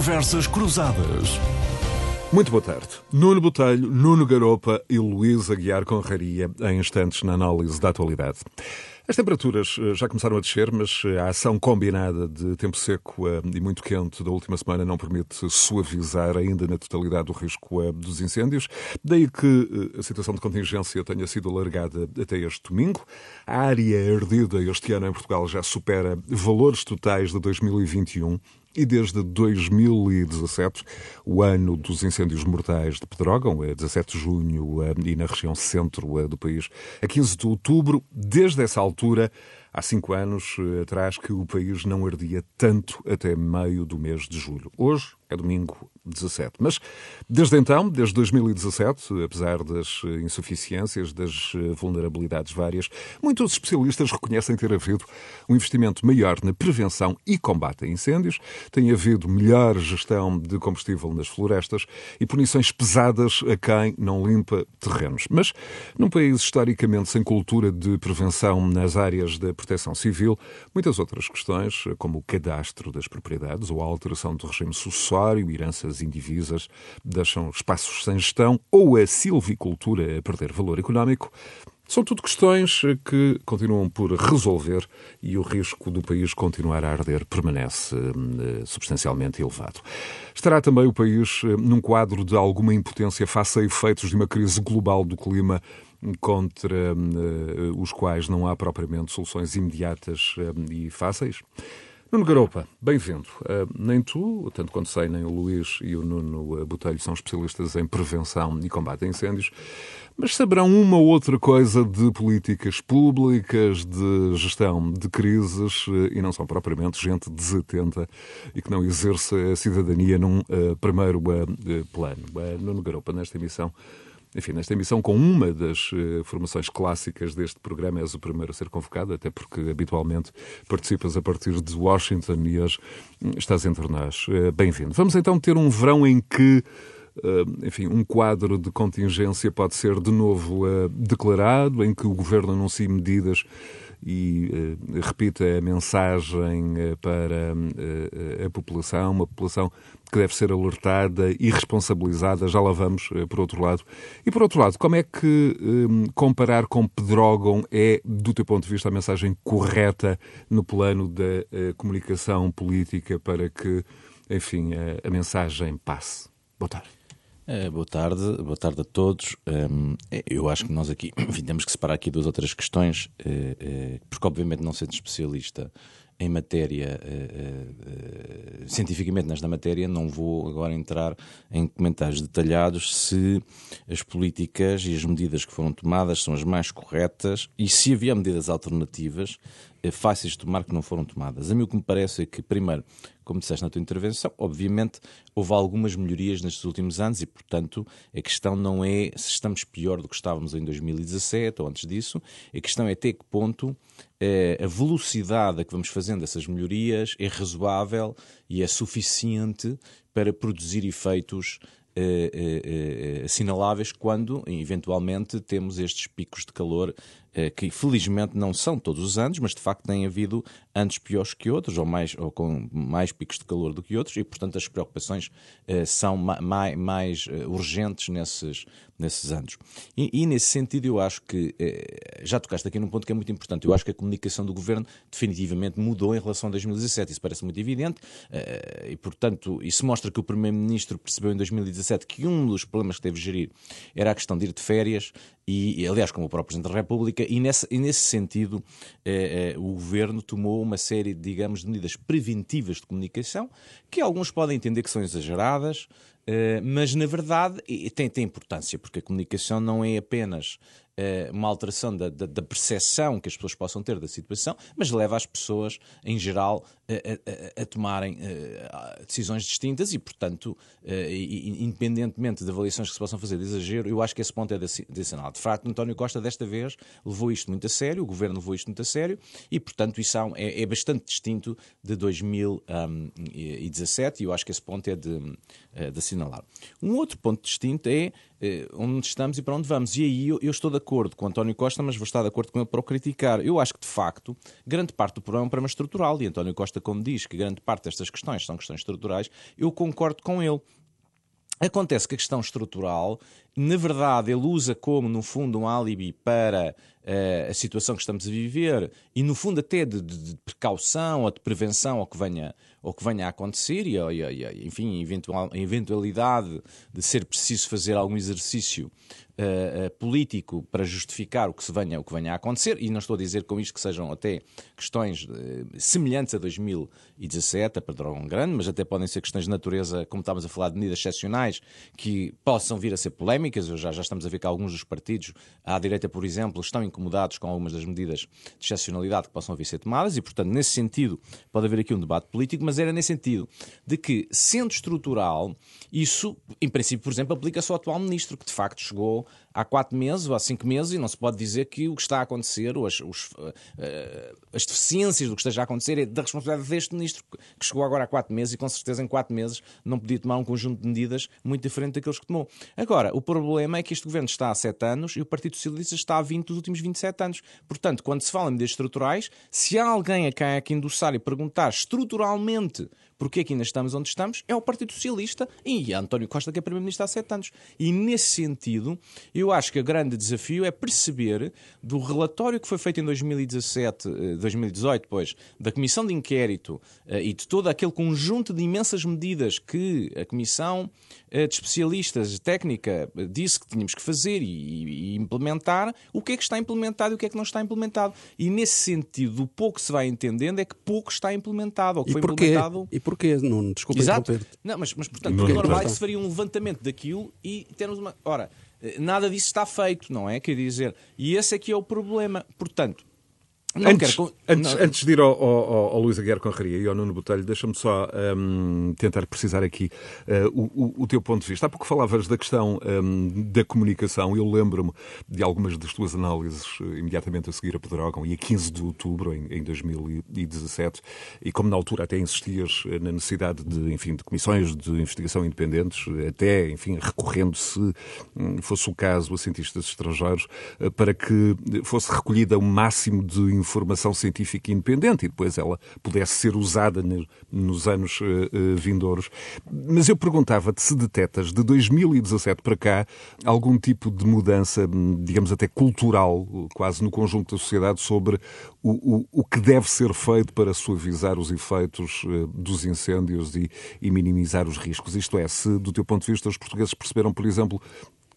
Conversas Cruzadas. Muito boa tarde. Nuno Botelho, Nuno Garopa e Luís Aguiar Conraria em instantes na análise da atualidade. As temperaturas eh, já começaram a descer, mas eh, a ação combinada de tempo seco eh, e muito quente da última semana não permite suavizar ainda na totalidade o risco dos incêndios. Daí que a situação de contingência tenha sido alargada até este domingo. A área ardida este ano em Portugal já supera valores totais de 2021 e desde 2017, o ano dos incêndios mortais de Pedrógão, é 17 de junho, e na região centro do país, a 15 de outubro, desde essa altura, há cinco anos eh, atrás, que o país não ardia tanto até meio do mês de julho. Hoje é domingo 17. Mas desde então, desde 2017, apesar das eh, insuficiências, das eh, vulnerabilidades várias, muitos especialistas reconhecem ter havido um investimento maior na prevenção e combate a incêndios, tem havido melhor gestão de combustível nas florestas e punições pesadas a quem não limpa terrenos. Mas num país historicamente sem cultura de prevenção nas áreas da proteção civil, muitas outras questões, como o cadastro das propriedades ou a alteração do regime sucessório, heranças indivisas deixam espaços sem gestão ou a silvicultura a perder valor económico, são tudo questões que continuam por resolver e o risco do país continuar a arder permanece eh, substancialmente elevado. Estará também o país eh, num quadro de alguma impotência face a efeitos de uma crise global do clima contra eh, os quais não há propriamente soluções imediatas e fáceis? Nuno Garopa, bem-vindo. Uh, nem tu, tanto quanto sei, nem o Luís e o Nuno Botelho são especialistas em prevenção e combate a incêndios, mas saberão uma ou outra coisa de políticas públicas, de gestão de crises, uh, e não são propriamente gente desatenta e que não exerce a cidadania num uh, primeiro plano. Nuno Garopa, nesta emissão, enfim, nesta emissão com uma das uh, formações clássicas deste programa, és o primeiro a ser convocado, até porque habitualmente participas a partir de Washington e hoje hum, estás entre nós. Uh, Bem-vindo. Vamos então ter um verão em que Uh, enfim, um quadro de contingência pode ser de novo declarado, em que o governo anuncie medidas e uh, repita a mensagem para a população, uma população que deve ser alertada e responsabilizada, já lá vamos, eh, por outro lado. E por outro lado, como é que comparar com Pedrógão é, do teu ponto de vista, a mensagem correta no plano da uh, comunicação política para que, enfim, a mensagem passe? Boa tarde. É, boa tarde, boa tarde a todos. Um, eu acho que nós aqui enfim, temos que separar aqui duas outras questões, uh, porque obviamente não sendo especialista em matéria, uh, uh, cientificamente nesta matéria, não vou agora entrar em comentários detalhados se as políticas e as medidas que foram tomadas são as mais corretas e se havia medidas alternativas uh, fáceis de tomar que não foram tomadas. A mim o que me parece é que, primeiro, como disseste na tua intervenção, obviamente houve algumas melhorias nestes últimos anos e, portanto, a questão não é se estamos pior do que estávamos em 2017 ou antes disso, a questão é até que ponto eh, a velocidade a que vamos fazendo essas melhorias é razoável e é suficiente para produzir efeitos eh, eh, assinaláveis quando, eventualmente, temos estes picos de calor que felizmente não são todos os anos, mas de facto têm havido anos piores que outros, ou, mais, ou com mais picos de calor do que outros, e portanto as preocupações são mais, mais urgentes nesses, nesses anos. E, e, nesse sentido, eu acho que eh, já tocaste aqui num ponto que é muito importante. Eu acho que a comunicação do governo definitivamente mudou em relação a 2017. Isso parece muito evidente eh, e, portanto, isso mostra que o Primeiro-Ministro percebeu em 2017 que um dos problemas que teve gerir era a questão de ir de férias e, aliás, como o próprio Presidente da República, e nesse, e nesse sentido eh, eh, o governo tomou uma série, digamos, de medidas preventivas de comunicação que alguns podem entender que são exageradas. Uh, mas na verdade tem, tem importância, porque a comunicação não é apenas uma alteração da, da, da, percepção que as pessoas possam ter da situação, mas leva as pessoas, em geral, a, a, a tomarem uh, decisões distintas e, portanto, independentemente de avaliações que se possam fazer de exagero, eu acho que esse ponto é de, de facto, António Costa, desta vez, levou isto muito a sério, o governo levou isto muito a sério e, portanto, isso é, é bastante distinto de 2017 e eu acho que esse ponto é de, de assinalar. Um outro ponto distinto é onde estamos e para onde vamos. E aí eu, eu estou de acordo com António Costa, mas vou estar de acordo com ele para o criticar. Eu acho que, de facto, grande parte do problema é um problema estrutural. E António Costa, como diz que grande parte destas questões são questões estruturais, eu concordo com ele. Acontece que a questão estrutural, na verdade, ele usa como, no fundo, um álibi para a situação que estamos a viver e, no fundo, até de, de, de precaução ou de prevenção ao que venha, ao que venha a acontecer e, e, e enfim, eventual, a eventualidade de ser preciso fazer algum exercício uh, político para justificar o que, se venha, o que venha a acontecer, e não estou a dizer com isto que sejam até questões uh, semelhantes a 2017, a Pedrógão Grande, mas até podem ser questões de natureza, como estávamos a falar, de medidas excepcionais, que possam vir a ser polémicas. Já, já estamos a ver que alguns dos partidos, à direita, por exemplo, estão incomodados com algumas das medidas de excepcionalidade que possam vir a ser tomadas, e, portanto, nesse sentido, pode haver aqui um debate político, mas era nesse sentido de que, sendo estrutural, isso, em princípio, por exemplo, aplica-se ao atual ministro, que de facto chegou há quatro meses ou há cinco meses e não se pode dizer que o que está a acontecer, ou as, os, uh, as deficiências do que esteja a acontecer, é da responsabilidade deste ministro, que chegou agora há quatro meses e com certeza em quatro meses não podia tomar um conjunto de medidas muito diferente daqueles que tomou. Agora, o problema é que este governo está há sete anos e o Partido Socialista está há 20 dos últimos 27 anos. Portanto, quando se fala em medidas estruturais, se há alguém a quem há que endossar e perguntar estruturalmente porque é que ainda estamos onde estamos, é o Partido Socialista e António Costa, que é Primeiro-Ministro há sete anos. E nesse sentido, eu acho que o grande desafio é perceber do relatório que foi feito em 2017, 2018, eh, pois, da Comissão de Inquérito eh, e de todo aquele conjunto de imensas medidas que a Comissão eh, de Especialistas técnica disse que tínhamos que fazer e, implementar, o que é que está implementado e o que é que não está implementado. E nesse sentido, o pouco se vai entendendo é que pouco está implementado, ou que e foi porquê? implementado. E porquê? Não, desculpa Exato. Não, mas, mas portanto, não normal se faria um levantamento daquilo e termos uma. Ora, nada disso está feito, não é? Quer dizer, e esse aqui é, é o problema. Portanto, não antes, quero... antes, não... antes de ir ao, ao, ao Luís Aguiar Conraria e ao Nuno Botelho, deixa-me só um, tentar precisar aqui uh, o, o, teu ponto de vista. Há pouco falavas da questão um, da comunicação. Eu lembro-me de algumas das tuas análises uh, imediatamente a seguir a Pedrógão e a 15 de outubro, em, em 2017, e como na altura até insistias uh, na necessidade de, enfim, de comissões de investigação independentes, até, enfim, recorrendo, se um, fosse o caso, a cientistas estrangeiros, uh, para que fosse recolhida o máximo de informação científica independente e depois ela pudesse ser usada nos anos uh, vindouros. Mas eu perguntava-te se detetas de 2017 para cá algum tipo de mudança, digamos até cultural, quase no conjunto da sociedade, sobre o, o, o que deve ser feito para suavizar os efeitos uh, dos incêndios e, e minimizar os riscos. Isto é, se do teu ponto de vista os portugueses perceberam, por exemplo,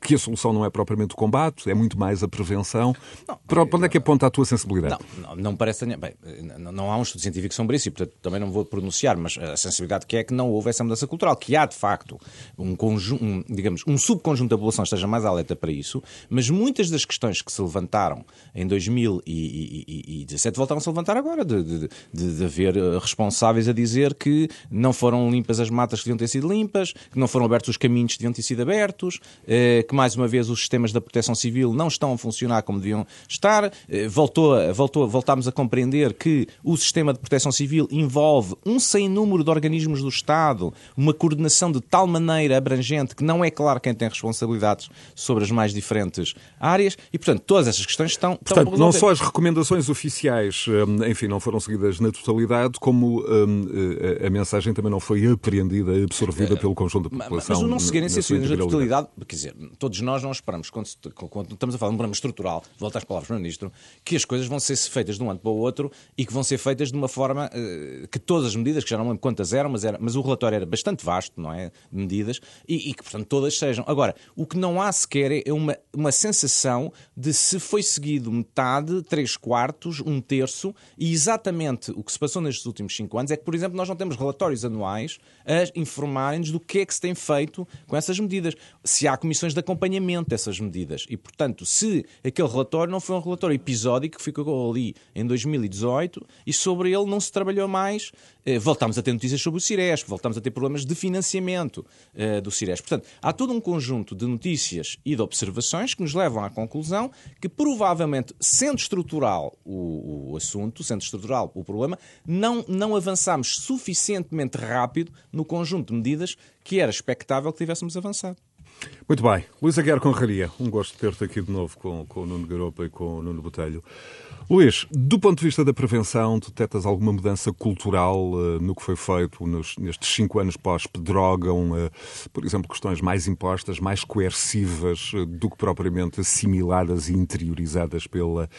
que a solução não é propriamente o combate, é muito mais a prevenção. Não, para onde é que aponta a tua sensibilidade? Não, não, não parece. Bem, não há um estudo científico sobre isso e, portanto, também não vou pronunciar, mas a sensibilidade que é que não houve essa mudança cultural, que há, de facto, um conjunto, um, digamos, um subconjunto da população esteja mais alerta para isso, mas muitas das questões que se levantaram em 2017 voltaram-se a levantar agora, de, de, de, de haver eh, responsáveis a dizer que não foram limpas as matas que deviam ter sido limpas, que não foram abertos os caminhos que deviam ter sido abertos, eh, que mais uma vez os sistemas da proteção civil não estão a funcionar como deviam estar. Eh, voltou, voltou, voltámos a compreender que o sistema de proteção civil envolve um sem número de organismos do Estado, uma coordenação de tal maneira abrangente que não é claro quem tem responsabilidades sobre as mais diferentes áreas e, portanto, todas essas questões estão. Portanto, estão não só as recomendações oficiais, hum, enfim, não foram seguidas na totalidade, como hum, a mensagem também não foi apreendida, absorvida eh, pelo conjunto da população. Mas o não seguirem ser seguidas na totalidade, quer dizer, todos nós não esperamos, quando, quando estamos a falar de um problema estrutural, volto às palavras do Ministro, que as coisas vão ser feitas de um ano para o outro e que vão ser feitas de uma forma uh, que todas as medidas, que já não lembro quantas eram, mas, era, mas o relatório era bastante vasto, não é? De medidas, e, e que, portanto, todas sejam. Agora, o que não há sequer é uma, uma sensação de se foi seguido metade, três quartos, um terço, e exatamente o que se passou nestes últimos cinco anos é que, por exemplo, nós não temos relatórios anuais a informarem-nos do que é que se tem feito com essas medidas. Se há comissões de acompanhamento dessas medidas. E, portanto, se aquele relatório não foi um relatório episódico que ficou ali em 2018 e sobre ele não se trabalhou mais, eh, voltámos a ter notícias sobre o Ciresp, voltámos a ter problemas de financiamento eh, do Ciresp. Portanto, há todo um conjunto de notícias e de observações que nos levam à conclusão que, provavelmente, sendo estrutural o, o assunto, sendo estrutural o problema, não, não avançámos suficientemente rápido no conjunto de medidas que era expectável que tivéssemos avançado. Muito bem. Luís Aguiar Conraria, um gosto de ter-te aqui de novo com, com o Nuno Garopa e com o Nuno Botelho. Luís, do ponto de vista da prevenção, detectas alguma mudança cultural uh, no que foi feito nos, nestes cinco anos pós-pedrógão? Uh, por exemplo, questões mais impostas, mais coercivas uh, do que propriamente assimiladas e interiorizadas pela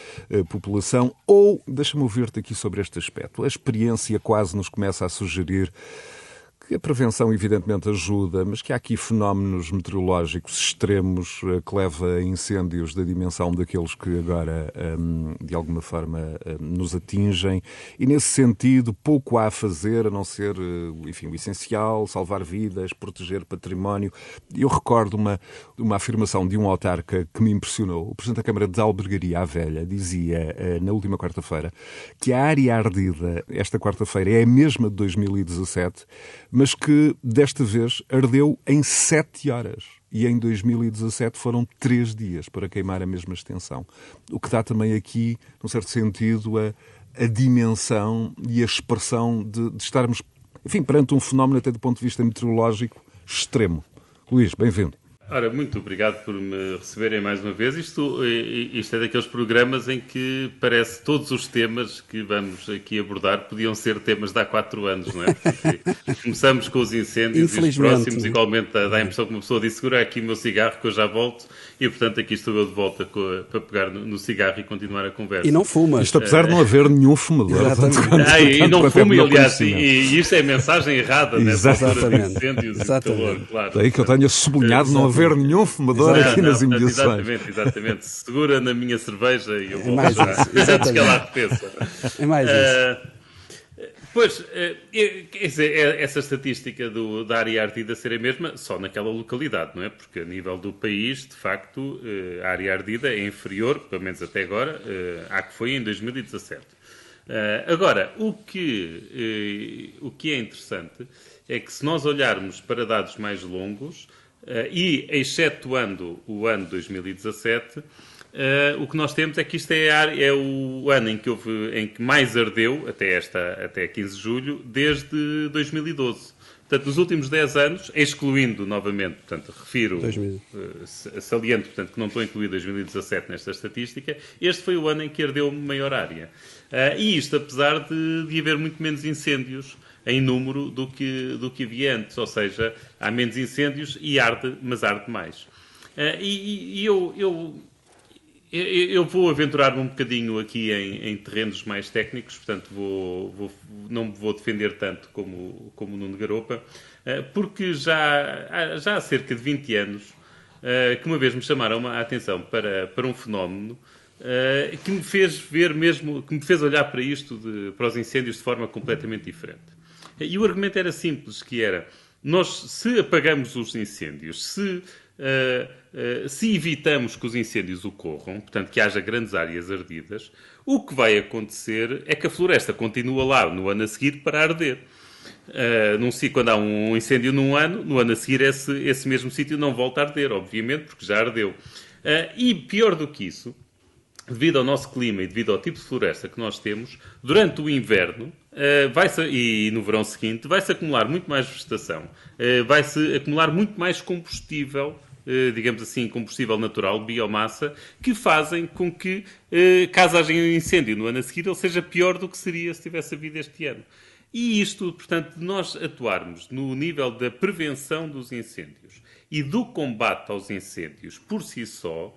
população? Ou, deixa-me ouvir-te aqui sobre este aspecto, a experiência quase nos começa a sugerir que a prevenção evidentemente ajuda, mas que há aqui fenómenos meteorológicos extremos eh, que levam a incêndios da dimensão daqueles que agora, hum, de alguma forma, hum, nos atingem. E nesse sentido, pouco há a fazer, a não ser, eh, enfim, o essencial, salvar vidas, proteger património. Eu recordo uma, uma afirmação de um autarca que me impressionou. O Presidente da Câmara de Albergaria, a Velha, dizia eh, na última quarta-feira que a área ardida esta quarta-feira é a mesma de 2017, mas que desta vez ardeu em sete horas. E em 2017 foram três dias para queimar a mesma extensão. O que dá também aqui, num certo sentido, a, a dimensão e a expressão de, de estarmos, enfim, perante um fenómeno, até do ponto de vista meteorológico, extremo. Luís, bem-vindo. Ora, muito obrigado por me receberem mais uma vez. Isto, isto é daqueles programas em que parece todos os temas que vamos aqui abordar podiam ser temas de há quatro anos, não é? Porque começamos com os incêndios e os próximos, igualmente dá a impressão que uma pessoa disse, segura aqui o meu cigarro que eu já volto e, portanto, aqui estou eu de volta para pegar no, cigarro e continuar a conversa. E não fuma. Isto apesar de não haver nenhum fumador. Exatamente. ah, e, não fuma, aliás, e, e isto é a mensagem errada nessa altura de incêndios Exatamente. e calor, claro. Daí que eu tenha sublinhado não haver nenhum fumador aqui nas imediações. Exatamente, exatamente. Segura na minha cerveja e eu vou é mais já, antes que ela arrefeça. É mais isso. Uh, Pois, uh, essa estatística do, da área ardida ser a mesma só naquela localidade, não é? Porque a nível do país, de facto, uh, a área ardida é inferior, pelo menos até agora, à que foi em 2017. agora, o que, o que é interessante é que se nós olharmos para dados mais longos, e, excetuando o ano 2017, uh, eh, o que nós temos é que isto é, é, o ano em que, houve, em que mais ardeu, até, esta, até 15 de julho, desde 2012. Portanto, nos últimos 10 anos, excluindo novamente, portanto, refiro, uh, saliento, portanto, que não estou incluído 2017 nesta estatística, este foi o ano em que ardeu maior área. Uh, e isto apesar de, de haver muito menos incêndios em número do que, do que havia antes, ou seja, há menos incêndios e arde, mas arde mais. Uh, e, e eu, eu, eu, vou aventurar-me um bocadinho aqui em, em, terrenos mais técnicos, portanto vou, vou, não me vou defender tanto como, como Nuno Garopa, uh, porque já, já há cerca de 20 anos uh, que uma vez me chamaram a atenção para, para um fenómeno que me fez ver mesmo, que me fez olhar para isto, de, para os incêndios de forma completamente diferente. E o argumento era simples, que era, nós se apagamos os incêndios, se, uh, uh, se evitamos que os incêndios ocorram, portanto que haja grandes áreas ardidas, o que vai acontecer é que a floresta continua lá no ano a seguir para arder. Uh, num, quando há um incêndio num ano, no ano a seguir esse, esse mesmo sítio não volta a arder, obviamente, porque já ardeu. E pior do que isso, devido ao nosso clima e devido ao tipo de floresta que nós temos, durante o inverno uh, vai e no verão seguinte vai-se acumular muito mais vegetação, uh, vai-se acumular muito mais combustível, uh, digamos assim, combustível natural, biomassa, que fazem com que, caso haja um incêndio no ano a seguir, ele seja pior do que seria se tivesse havido este ano. E isto, portanto, de nós atuarmos no nível da prevenção dos incêndios e do combate aos incêndios por si só,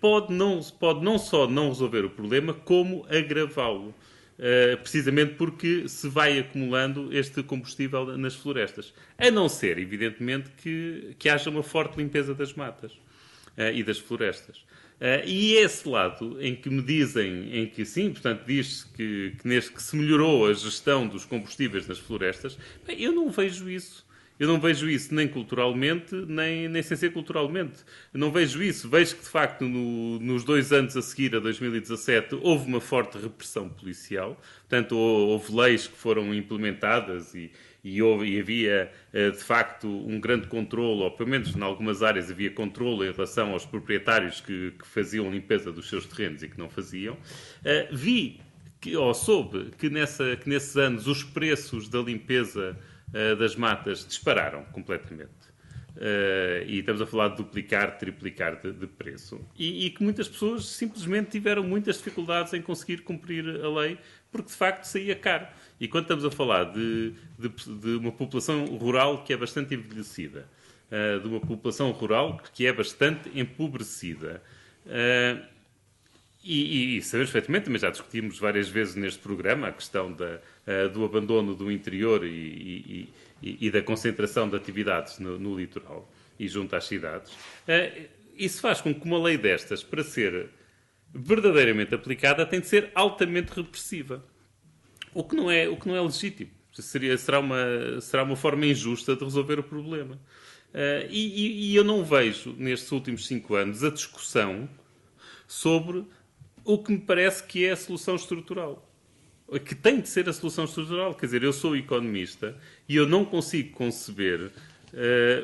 pode não, pode não só não resolver o problema, como agravá-lo. Uh, precisamente porque se vai acumulando este combustível nas florestas. A não ser, evidentemente, que, que haja uma forte limpeza das matas uh, e das florestas. Uh, e esse lado em que me dizem, em que sim, portanto, diz-se que, que, neste, que se melhorou a gestão dos combustíveis nas florestas, bem, eu não vejo isso. Eu não vejo isso nem culturalmente, nem, nem sem ser culturalmente. Eu não vejo isso. Vejo que, de facto, no, nos dois anos a seguir a 2017, houve uma forte repressão policial. Portanto, houve leis que foram implementadas e, e, houve, e havia, eh, de facto, um grande controle, ou pelo menos em algumas áreas havia controle em relação aos proprietários que, que faziam limpeza dos seus terrenos e que não faziam. Uh, vi, que, ou soube, que, nessa, que nesses anos os preços da limpeza uh, das matas dispararam completamente. Uh, e estamos a falar de duplicar, triplicar de, de preço, e, e, que muitas pessoas simplesmente tiveram muitas dificuldades em conseguir cumprir a lei, porque de facto saía caro. E quando estamos a falar de, de, de uma população rural que é bastante envelhecida, uh, de uma população rural que é bastante empobrecida, uh, e, e, sabemos perfeitamente, também já discutimos várias vezes neste programa, a questão da, do abandono do interior e, e, e da concentração de atividades no, no, litoral e junto às cidades, uh, isso faz com que uma lei destas, para ser verdadeiramente aplicada, tem de ser altamente repressiva. O que não é, o que não é legítimo. Seria, será, uma, será uma forma injusta de resolver o problema. Uh, e, e, eu não vejo, nestes últimos cinco anos, a discussão sobre o que me parece que é a solução estrutural que tem de ser a solução estrutural. Quer dizer, eu sou economista e eu não consigo conceber uh,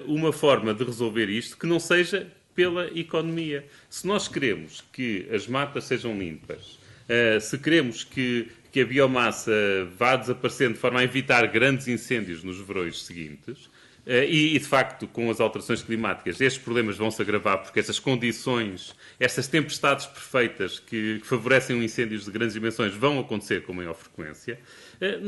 uma forma de resolver isto que não seja pela economia. Se nós queremos que as matas sejam limpas, uh, se queremos que, que a biomassa vá desaparecendo de forma a evitar grandes incêndios nos verões seguintes, eh, e, de facto, com as alterações climáticas, estes problemas vão se agravar porque essas condições, estas tempestades perfeitas que, que favorecem incêndios de grandes dimensões vão acontecer com maior frequência. Eh,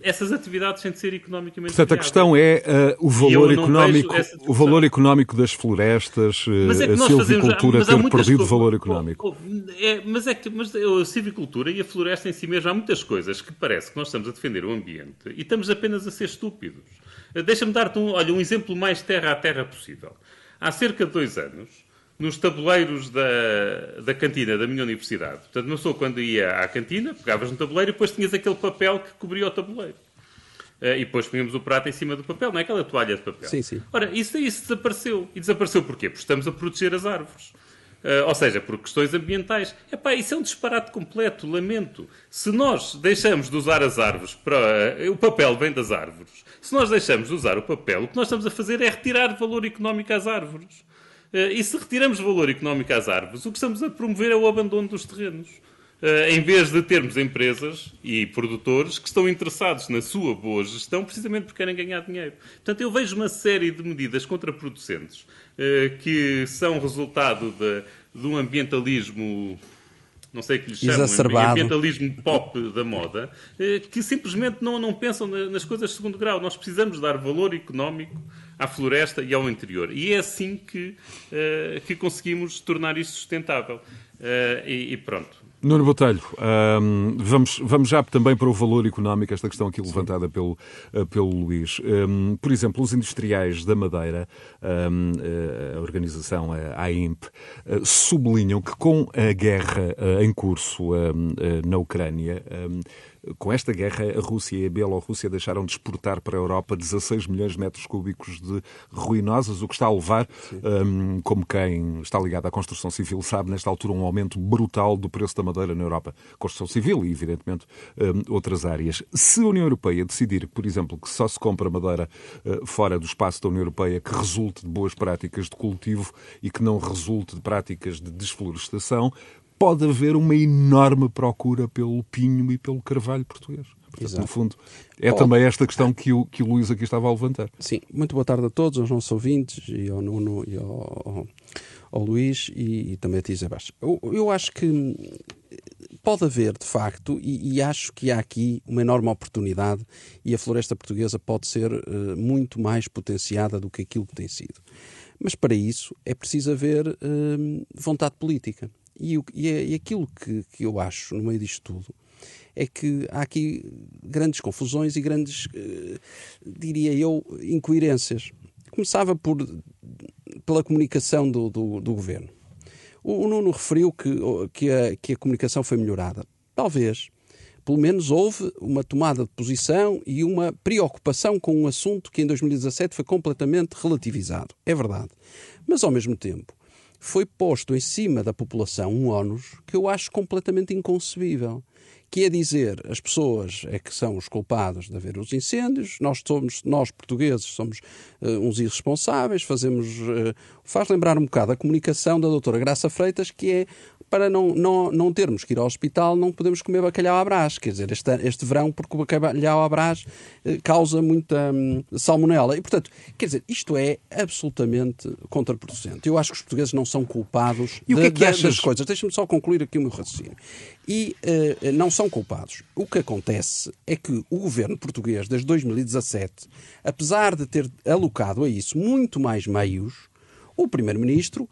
essas atividades têm de ser economicamente Portanto, viáveis. a questão é uh, o valor económico, o valor económico das florestas, é a silvicultura ter perdido valor económico. É, mas é que mas a silvicultura e a floresta em si mesmo há muitas coisas que parece que nós estamos a defender o ambiente e estamos apenas a ser estúpidos. Deixa-me dar-te um, olha, um exemplo mais terra a terra possível. Há cerca de dois anos, nos tabuleiros da, da cantina da minha universidade, portanto, uma pessoa quando ia à cantina, pegavas no tabuleiro e depois tinhas aquele papel que cobria o tabuleiro. Uh, e depois punhamos o prato em cima do papel, não é aquela toalha de papel. Sim, sim. Ora, isso, isso desapareceu. E desapareceu porquê? Porque estamos a proteger as árvores. Uh, ou seja, por questões ambientais. Epá, isso é um disparate completo, lamento. Se nós deixamos de usar as árvores para. Uh, o papel vem das árvores. Se nós deixamos de usar o papel, o que nós estamos a fazer é retirar valor económico às árvores. Uh, e se retiramos valor económico às árvores, o que estamos a promover é o abandono dos terrenos. em vez de termos empresas e produtores que estão interessados na sua boa gestão precisamente porque querem ganhar dinheiro. Portanto, eu vejo uma série de medidas contraproducentes que são resultado de, de um ambientalismo não sei o que lhe chamam, ambientalismo pop da moda, eh, que simplesmente não, não pensam nas coisas de segundo grau. Nós precisamos dar valor económico à floresta e ao interior. E é assim que, uh, que conseguimos tornar isso sustentável. E, e, pronto. Nuno Botelho, um, vamos, vamos já também para o valor económico, esta questão aqui levantada pelo, uh, pelo Luís. Um, por exemplo, os industriais da Madeira, um, uh, a organização, a AIMP, uh, sublinham que com a guerra em curso na Ucrânia, com esta guerra, a Rússia e a Bielorrússia deixaram de exportar para a Europa 16 milhões de metros cúbicos de ruinosas, o que está a levar, um, como quem está ligado à construção civil sabe, nesta altura um aumento brutal do preço da madeira na Europa. Construção civil e, evidentemente, um, outras áreas. Se a União Europeia decidir, por exemplo, que só se compra madeira uh, fora do espaço da União Europeia que resulte de boas práticas de cultivo e que não resulte de práticas de desflorestação, pode haver uma enorme procura pelo pinho e pelo carvalho português. Portanto, no fundo, é pode. também esta questão que o, que o Luís aqui estava a levantar. Sim, muito boa tarde a todos, aos nossos ouvintes e ao Nuno e ao, ao Luís e, e também a ti, Zé eu, eu acho que pode haver, de facto, e, e, acho que há aqui uma enorme oportunidade e a floresta portuguesa pode ser uh, muito mais potenciada do que aquilo que tem sido. Mas para isso é preciso haver uh, vontade política. E, e, é, e aquilo que, que eu acho no meio disto tudo é que há aqui grandes confusões e grandes, eh, diria eu, incoerências. Começava por, pela comunicação do, do, do governo. O, o, Nuno referiu que, que, a, que a comunicação foi melhorada. Talvez. Pelo menos houve uma tomada de posição e uma preocupação com um assunto que em 2017 foi completamente relativizado. É verdade. Mas, ao mesmo tempo, foi posto em cima da população um ónus que eu acho completamente inconcebível, que é dizer as pessoas é que são os culpados de haver os incêndios, nós somos, nós portugueses somos uh, uns irresponsáveis, fazemos, uh, faz lembrar um bocado a comunicação da doutora Graça Freitas, que é para não, não, não termos que ir ao hospital, não podemos comer bacalhau à brás. Quer dizer, este, este verão, porque o bacalhau à brás eh, causa muita hum, salmonela. E, portanto, quer dizer, isto é absolutamente contraproducente. Eu acho que os portugueses não são culpados e o que é que achas? das coisas. Deixa-me só concluir aqui o meu raciocínio. E uh, não são culpados. O que acontece é que o governo português, desde 2017, apesar de ter alocado a isso muito mais meios, o primeiro-ministro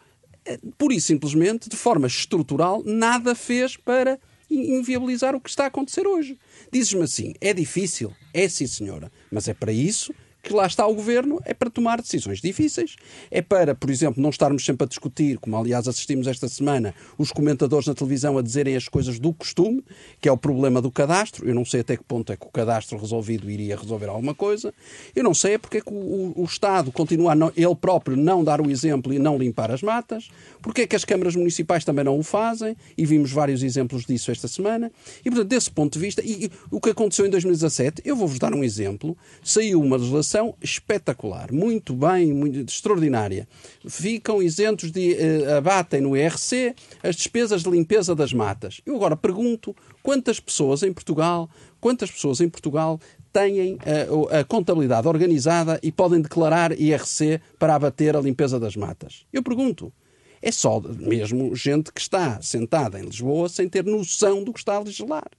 pura e simplesmente, de forma estrutural, nada fez para inviabilizar o que está a acontecer hoje. Dizes-me assim, é difícil? É sim, senhora. Mas é para isso que lá está o governo é para tomar decisões difíceis. É para, por exemplo, não estarmos sempre a discutir, como aliás assistimos esta semana, os comentadores na televisão a dizerem as coisas do costume, que é o problema do cadastro. Eu não sei até que ponto é que o cadastro resolvido iria resolver alguma coisa. Eu não sei é porque é que o, o, o Estado continua a não, ele próprio não dar o exemplo e não limpar as matas. Porque é que as câmaras municipais também não o fazem? E vimos vários exemplos disso esta semana. E, portanto, desse ponto de vista, e, e o que aconteceu em 2017, eu vou-vos dar um exemplo. Saiu uma legislação espetacular, muito bem, muito extraordinária. Ficam isentos de uh, abatem no IRC as despesas de limpeza das matas. Eu agora pergunto quantas pessoas em Portugal, quantas pessoas em Portugal têm a, eh, a, contabilidade organizada e podem declarar IRC para abater a limpeza das matas? Eu pergunto. É só mesmo gente que está sentada em Lisboa sem ter noção do que está a legislar.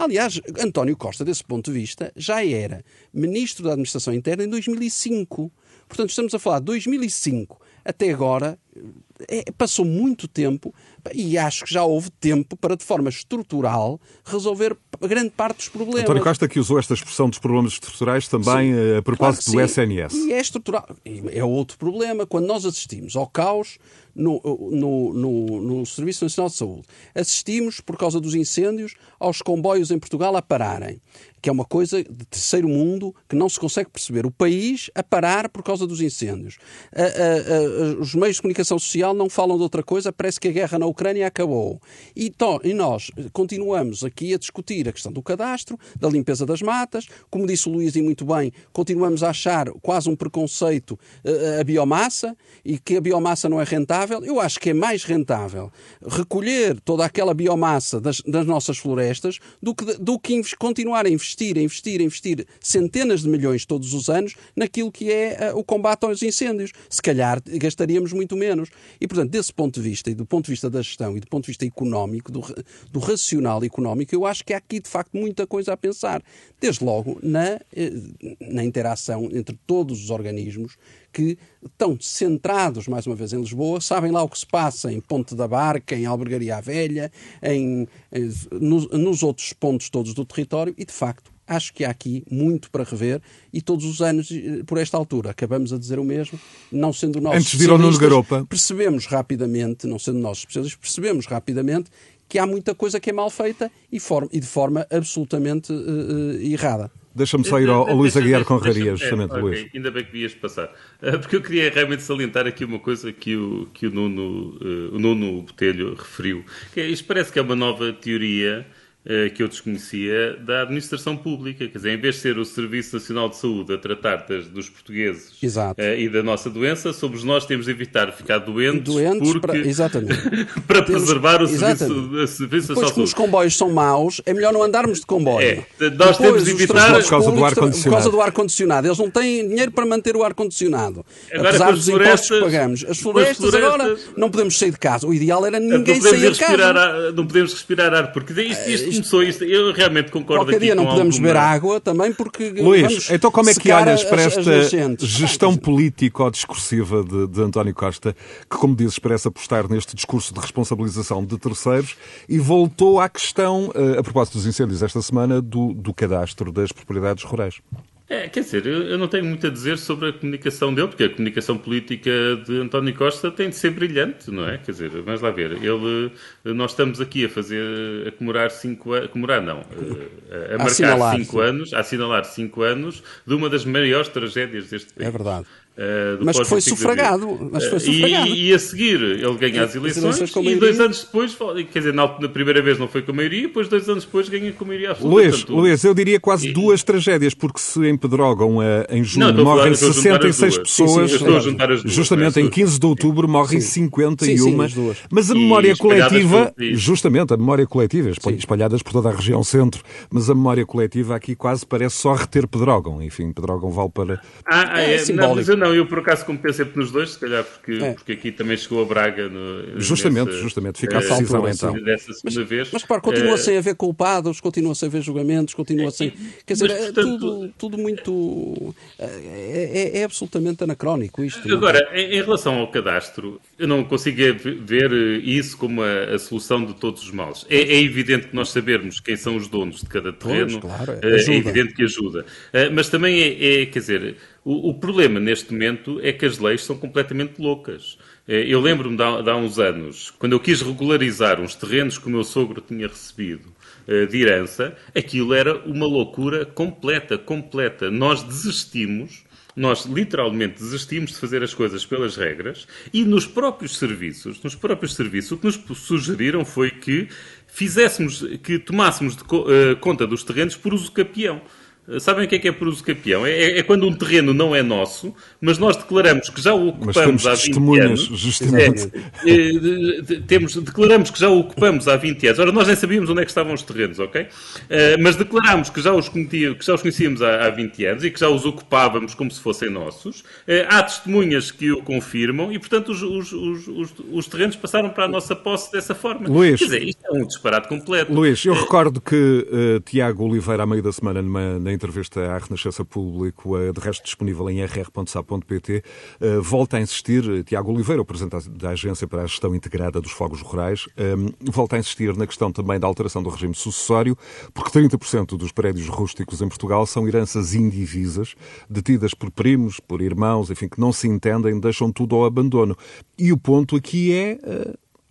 Aliás, António Costa, desse ponto de vista, já era ministro da Administração Interna em 2005. Portanto, estamos a falar de 2005 até agora, é, passou muito tempo e acho que já houve tempo para, de forma estrutural, resolver grande parte dos problemas. António Costa que usou esta expressão dos problemas estruturais também sim, eh, a propósito claro do SNS. E é estrutural. É outro problema. Quando nós assistimos ao caos no, no, no, no Serviço Nacional de Saúde, assistimos, por causa dos incêndios, aos comboios em Portugal a pararem que é uma coisa de terceiro mundo que não se consegue perceber. O país a parar por causa dos incêndios. A, a, a, os meios de comunicação social não falam de outra coisa, parece que a guerra na Ucrânia acabou. E, to, e nós continuamos aqui a discutir a questão do cadastro, da limpeza das matas. Como disse o Luís e muito bem, continuamos a achar quase um preconceito a biomassa e que a biomassa não é rentável. Eu acho que é mais rentável recolher toda aquela biomassa das, das nossas florestas do que, do que continuar a investir a investir, a investir centenas de milhões todos os anos naquilo que é uh, o combate aos incêndios. Se calhar gastaríamos muito menos. E, portanto, desse ponto de vista, e do ponto de vista da gestão e do ponto de vista económico, do, do racional económico, eu acho que há aqui, de facto, muita coisa a pensar. Desde logo na, eh, na interação entre todos os organismos que estão centrados, mais uma vez, em Lisboa, sabem lá o que se passa em Ponte da Barca, em Albergaria Velha, em, em nos, nos outros pontos todos do território e, de facto, acho que há aqui muito para rever e todos os anos, eh, por esta altura, acabamos a dizer o mesmo, não sendo nós Antes de ir ao Nuno Garopa. percebemos rapidamente, não sendo nós especialistas, percebemos rapidamente que há muita coisa que é mal feita e, e de forma absolutamente uh, uh, errada. Deixa-me só ir ao, ao Luís Aguiar Conraria, justamente, é, Luís. Okay, ainda bem que vias passar. Uh, porque eu queria realmente salientar aqui uma coisa que o, que o, Nuno, uh, o Nuno Botelho referiu. Que é, isto parece que é uma nova teoria que eu desconhecia da administração pública. Quer dizer, em vez de ser o Serviço Nacional de Saúde a tratar das, dos portugueses uh, e da nossa doença, somos nós que temos de evitar ficar doentes, doentes porque... para, exatamente. para temos, preservar o Serviço, o serviço Depois, como os comboios são maus, é melhor não andarmos de comboio. É, nós Depois, temos de evitar... Por causa do ar-condicionado. Por causa do ar-condicionado. Eles não têm dinheiro para manter o ar-condicionado. Apesar dos impostos que pagamos. As florestas, florestas, agora não podemos sair de casa. O ideal era ninguém sair de casa. Ar, não podemos respirar ar, porque isto, isto começou isto. Eu realmente concordo Qualquer aqui dia não podemos alguma... beber água também porque. Luís, então como é que olhas para esta gestão político-discursiva de, de António Costa, que, como dizes, parece apostar neste discurso de responsabilização de terceiros e voltou à questão, eh, a propósito dos incêndios esta semana, do, do cadastro das propriedades rurais? É, quer dizer, eu não tenho muito a dizer sobre a comunicação dele, porque a comunicação política de António Costa tem de ser brilhante, não é? Quer dizer, vamos lá ver. Ele, nós estamos aqui a fazer, a comemorar cinco anos, comemorar não, a, a marcar assinalar, cinco sim. anos, a assinalar cinco anos de uma das maiores tragédias deste país. É verdade. Uh, mas que foi sufragado. Mas foi sufragado. E, e, a seguir ele ganha as eleições, as eleições e dois anos depois, quer dizer, na, na, primeira vez não foi com a maioria, depois dois anos depois ganha com a maioria absoluta. Luís, Portanto, Luís eu diria quase e, duas tragédias, porque se em Pedrógão em junho não, morrem 66 pessoas, sim, sim, justamente duas, em 15 de outubro morrem sim. 51, sim, mas a memória coletiva, justamente a memória coletiva, espalhadas por toda a região centro, mas a memória coletiva aqui quase parece só reter Pedrógão, enfim, Pedrógão vale para... Ah, é, é eu não, eu por acaso como sempre nos dois, se calhar porque, é. porque aqui também chegou a Braga. No, justamente, nessa, justamente, fica a decisão então. Dessa mas, vez. Mas repara, continua uh, sem haver culpados, continua sem haver julgamentos, continua é, sem. Quer dizer, mas, portanto, é tudo, tudo muito. É, é, é absolutamente anacrónico isto. É? Agora, em, em, relação ao cadastro, eu não consigo ver isso como a, a solução de todos os males. É, é, evidente que nós sabermos quem são os donos de cada terreno, pois, claro, é, é evidente que ajuda. Uh, mas também é, quer dizer o, o, problema neste momento é que as leis são completamente loucas. Eh, eu lembro-me de, há uns anos, quando eu quis regularizar uns terrenos que o meu sogro tinha recebido eh, de herança, aquilo era uma loucura completa, completa. Nós desistimos nós literalmente desistimos de fazer as coisas pelas regras e nos próprios serviços, nos próprios serviços, o que nos sugeriram foi que fizéssemos, que tomássemos de, uh, conta dos terrenos por uso capião. Sabem o que é que é por uso capião? É, é, quando um terreno não é nosso, mas nós declaramos que já o ocupamos há 20 anos. Justamente. É, é, temos, declaramos que já o ocupamos há 20 anos. Ora, nós nem sabíamos onde é que estavam os terrenos, ok? Uh, mas declaramos que já, os que já os conhecíamos há, há 20 anos e que já os ocupávamos como se fossem nossos. Uh, há testemunhas que o confirmam e, portanto, os, os, os, os, terrenos passaram para a nossa posse dessa forma. Luís, Quer dizer, isto é um disparate completo. Luís, eu recordo que uh, Tiago Oliveira, à meio da semana, numa, na entrevista à Renascença Público, eh, de resto disponível em rr.sa.pt, eh, volta a insistir, eh, Tiago Oliveira, o Presidente da Agência para a Gestão Integrada dos Fogos Rurais, volta a insistir na questão também da alteração do regime sucessório, porque 30% dos prédios rústicos em Portugal são heranças indivisas, detidas por primos, por irmãos, enfim, que não se entendem, deixam tudo ao abandono. E o ponto aqui é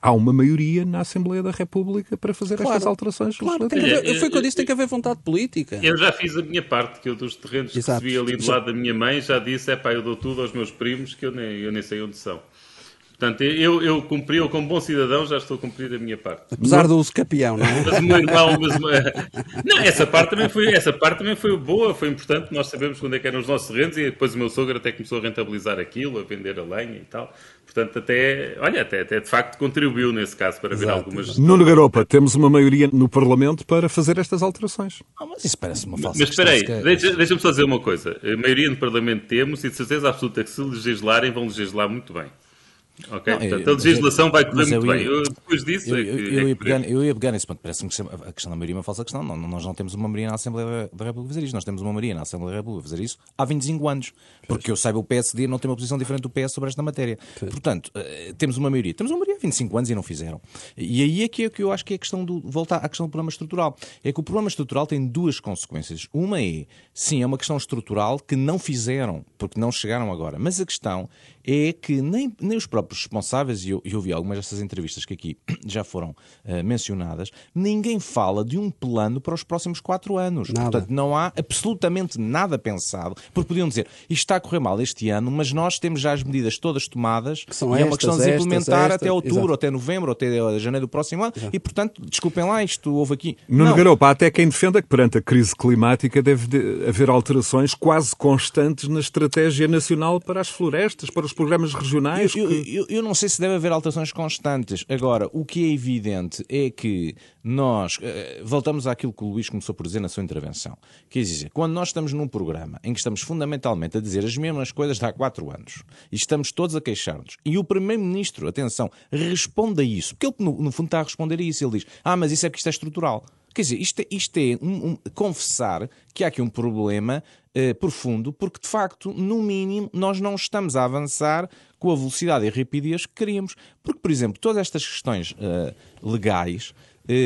há uma maioria na Assembleia da República para fazer claro, estas alterações claro, que haver, Foi o que eu disse, tem que haver vontade política. Eu já fiz a minha parte, que eu dos terrenos Exato. que recebi ali do lado da minha mãe, já disse, é pá, eu dou tudo aos meus primos, que eu nem, eu nem sei onde são. Portanto, eu, eu cumpri, eu como bom cidadão já estou a cumprir a minha parte. Apesar do uso capião, não é? Mas o meu irmão... Mas, não, essa parte, também foi, essa parte também foi boa, foi importante, nós sabemos quando é que eram os nossos terrenos e depois o meu sogro até começou a rentabilizar aquilo, a vender a lenha e tal. Portanto, até, olha, até, até de facto contribuiu nesse caso para ver algumas. Nuno Garopa, temos uma maioria no Parlamento para fazer estas alterações. Ah, mas isso parece uma falsa Mas espera aí, deixa-me deixa só dizer uma coisa. A maioria no Parlamento temos e de certeza absoluta que se legislarem, vão legislar muito bem. Ok, não, portanto, eu, a legislação vai correr muito ia, bem. Eu, depois disso. Eu, é que, eu, é ia pegar, eu ia pegar nesse ponto. Parece-me que a questão da maioria é uma falsa questão. Não, nós não temos uma maioria na Assembleia da República a fazer isto. Nós temos uma maioria na Assembleia da República a fazer isso há 25 anos. Porque eu saiba, o PSD não tem uma posição diferente do PS sobre esta matéria. Portanto, uh, temos uma maioria. Temos uma maioria há 25 anos e não fizeram. E aí é que, é que eu acho que é a questão do. Voltar à questão do problema estrutural. É que o problema estrutural tem duas consequências. Uma é, sim, é uma questão estrutural que não fizeram, porque não chegaram agora. Mas a questão é que nem, nem os próprios responsáveis, e eu, eu ouvi algumas dessas entrevistas que aqui já foram uh, mencionadas, ninguém fala de um plano para os próximos quatro anos. Nada. Portanto, não há absolutamente nada pensado, porque podiam dizer isto está a correr mal este ano, mas nós temos já as medidas todas tomadas que são e é uma questão de implementar estas, até outubro, exato. até novembro, até janeiro do próximo ano, exato. e portanto, desculpem lá, isto houve aqui. Nuno Garopa, há até quem defenda que perante a crise climática deve haver alterações quase constantes na estratégia nacional para as florestas, para os programas regionais? Eu, que... eu, eu, não sei se deve haver alterações constantes. Agora, o que é evidente é que nós, eh, voltamos àquilo que o Luís começou por dizer na sua intervenção. Quer dizer, quando nós estamos num programa em que estamos fundamentalmente a dizer as mesmas coisas de há quatro anos e estamos todos a queixar-nos, e o Primeiro-Ministro, atenção, responde a isso, porque ele no, no fundo está a responder a isso, ele diz, ah, mas isso é que isto é estrutural. Quer dizer, isto é, isto é um, um, confessar que há aqui um problema eh, profundo, porque de facto, no mínimo, nós não estamos a avançar com a velocidade e a rapidez que queríamos. Porque, por exemplo, todas estas questões uh, legais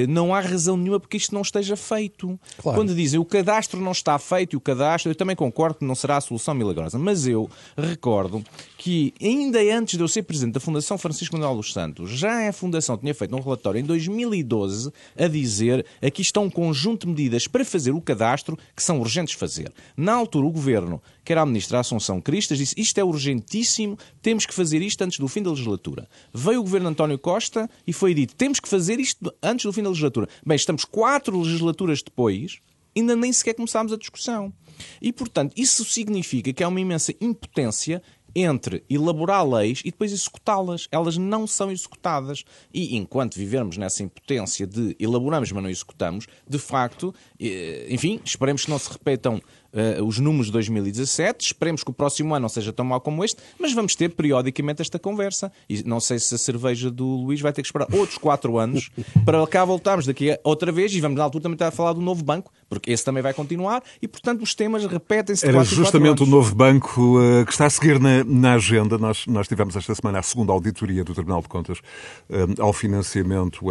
não há razão nenhuma porque isto não esteja feito. Claro. Quando dizem o cadastro não está feito e o cadastro, eu também concordo que não será a solução milagrosa, mas eu recordo que ainda antes de eu ser presidente da Fundação Francisco Manuel dos Santos, já a Fundação tinha feito um relatório em 2012 a dizer aqui está um conjunto de medidas para fazer o cadastro que são urgentes fazer. Na altura, o Governo, que era a Ministra Assunção Cristas, disse isto é urgentíssimo, temos que fazer isto antes do fim da legislatura. Veio o Governo António Costa e foi dito temos que fazer isto antes do fim da legislatura. Bem, estamos quatro legislaturas depois, ainda nem sequer começámos a discussão. E, portanto, isso significa que há uma imensa impotência entre elaborar leis e depois executá-las. Elas não são executadas. E enquanto vivermos nessa impotência de elaboramos, mas não executamos, de facto, eh, enfim, esperemos que não se repetam uh, os números de 2017. Esperemos que o próximo ano não seja tão mau como este, mas vamos ter periodicamente esta conversa. E não sei se a cerveja do Luís vai ter que esperar outros 4 anos para cá voltarmos daqui outra vez e vamos na altura também estar a falar do novo banco, porque esse também vai continuar e, portanto, os temas repetem-se. Era justamente o novo banco uh, que está a seguir na, na agenda. Nós, nós tivemos esta semana a segunda auditoria do Tribunal de Contas uh, ao financiamento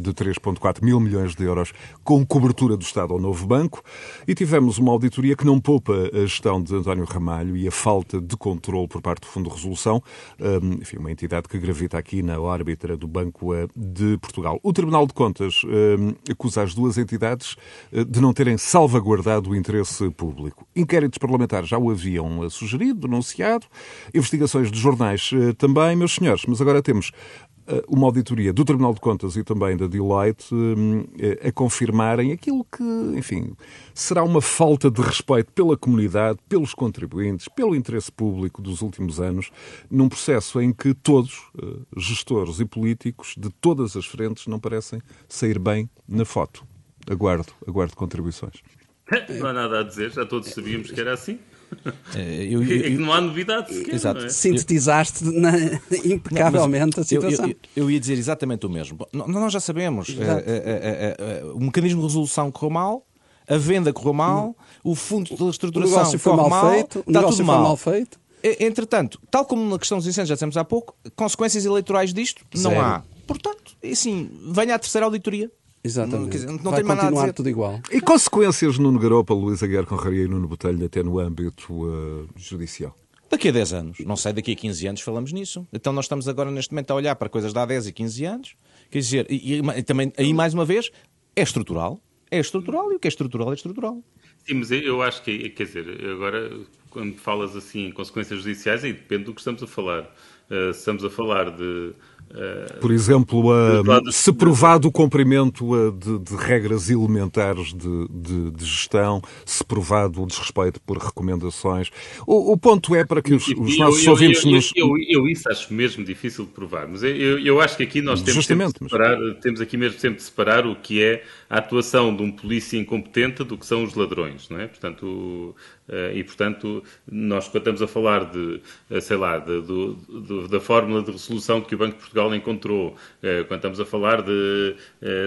de 3,4 mil milhões de euros com cobertura do Estado ao novo banco e tivemos uma auditoria auditoria que não poupa a gestão de António Ramalho e a falta de controle por parte do Fundo de Resolução, hum, enfim, uma entidade que gravita aqui na órbita do Banco eh, de Portugal. O Tribunal de Contas hum, acusa as duas entidades eh, de não terem salvaguardado o interesse público. Inquéritos parlamentares já o haviam eh, sugerido, denunciado, investigações de jornais também, meus senhores, mas agora temos eh, uma auditoria do Tribunal de Contas e também da Deloitte eh, a confirmarem aquilo que, enfim, será uma falta de respeito pela comunidade, pelos contribuintes, pelo interesse público dos últimos anos, num processo em que todos, eh, gestores e políticos de todas as frentes, não parecem sair bem na foto. Aguardo, aguardo contribuições. Não há nada a dizer, já todos sabíamos que era assim. É, eu, eu, é que não há novidade sequer, Exato. É? Sintetizaste na, impecavelmente não, a situação. Eu, eu, ia dizer exatamente o mesmo. Nós já sabemos. Uh, uh, o mecanismo de resolução correu mal, a venda correu mal, o fundo de estruturação o foi mal, mal feito, está o tudo mal. mal feito. Entretanto, tal como na questão dos incêndios, já dissemos há pouco, consequências eleitorais disto Zero. não há. Portanto, assim, venha a terceira auditoria. Exatamente. Não, dizer, não Vai tem mais continuar nada tudo igual. E consequências Nuno Garopa, Luís Aguiar Conraria e Nuno Botelho até no âmbito uh, judicial? Daqui a 10 anos, não sei, daqui a 15 anos falamos nisso. Então nós estamos agora neste momento a olhar para coisas de há 10 e 15 anos. Quer dizer, e, e, também aí mais uma vez, é estrutural. É estrutural e o que é estrutural é estrutural. Sim, mas eu acho que, quer dizer, agora quando falas assim em consequências judiciais, aí depende do que estamos a falar. Uh, estamos a falar de por exemplo, uh, se provado o cumprimento uh, de, de, regras elementares de, de, de, gestão, se provado o desrespeito por recomendações. O, o ponto é para que os, os nossos eu, ouvintes eu, nos. Eu, eu, isso acho mesmo difícil de provar, mas eu, acho que aqui nós temos, sempre de separar, mas... temos aqui mesmo sempre de separar o que é a atuação de um polícia incompetente do que são os ladrões, não é? Portanto, Uh, e, portanto, nós quando estamos a falar de, uh, sei lá, de, de, de, da fórmula de resolução que o Banco de Portugal encontrou, uh, quando estamos a falar de,